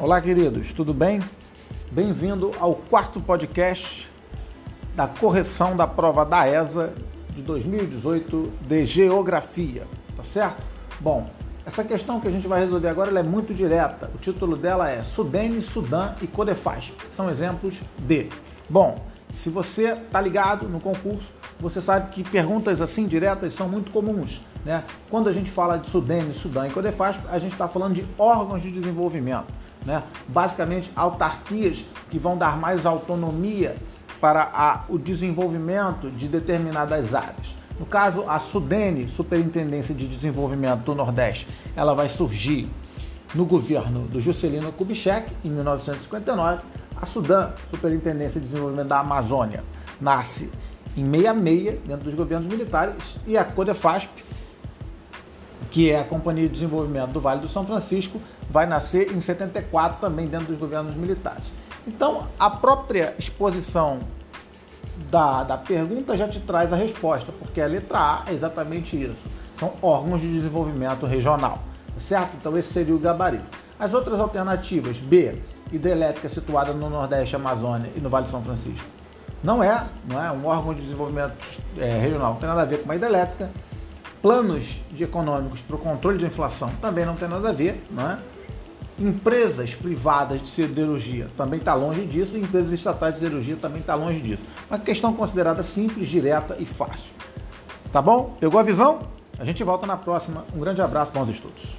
Olá, queridos, tudo bem? Bem-vindo ao quarto podcast da correção da prova da ESA de 2018 de Geografia, tá certo? Bom, essa questão que a gente vai resolver agora é muito direta. O título dela é Sudene, Sudã e Codefasp. São exemplos de. Bom, se você tá ligado no concurso, você sabe que perguntas assim diretas são muito comuns. Né? Quando a gente fala de Sudene, Sudã e Codefasp, a gente está falando de órgãos de desenvolvimento né? basicamente autarquias que vão dar mais autonomia para a, o desenvolvimento de determinadas áreas. No caso, a Sudene, Superintendência de Desenvolvimento do Nordeste, ela vai surgir no governo do Juscelino Kubitschek, em 1959. A Sudã, Superintendência de Desenvolvimento da Amazônia, nasce em 66, dentro dos governos militares, e a Codefasp, que é a Companhia de Desenvolvimento do Vale do São Francisco, vai nascer em 74 também dentro dos governos militares. Então, a própria exposição da, da pergunta já te traz a resposta, porque a letra A é exatamente isso. São órgãos de desenvolvimento regional, certo? Então, esse seria o gabarito. As outras alternativas, B, hidrelétrica situada no Nordeste, Amazônia e no Vale do São Francisco. Não é, não é um órgão de desenvolvimento é, regional, não tem nada a ver com uma hidrelétrica. Planos de econômicos para o controle de inflação também não tem nada a ver, não é? Empresas privadas de siderurgia também está longe disso, e empresas estatais de siderurgia também está longe disso. Uma questão considerada simples, direta e fácil. Tá bom? Pegou a visão? A gente volta na próxima. Um grande abraço, bons estudos.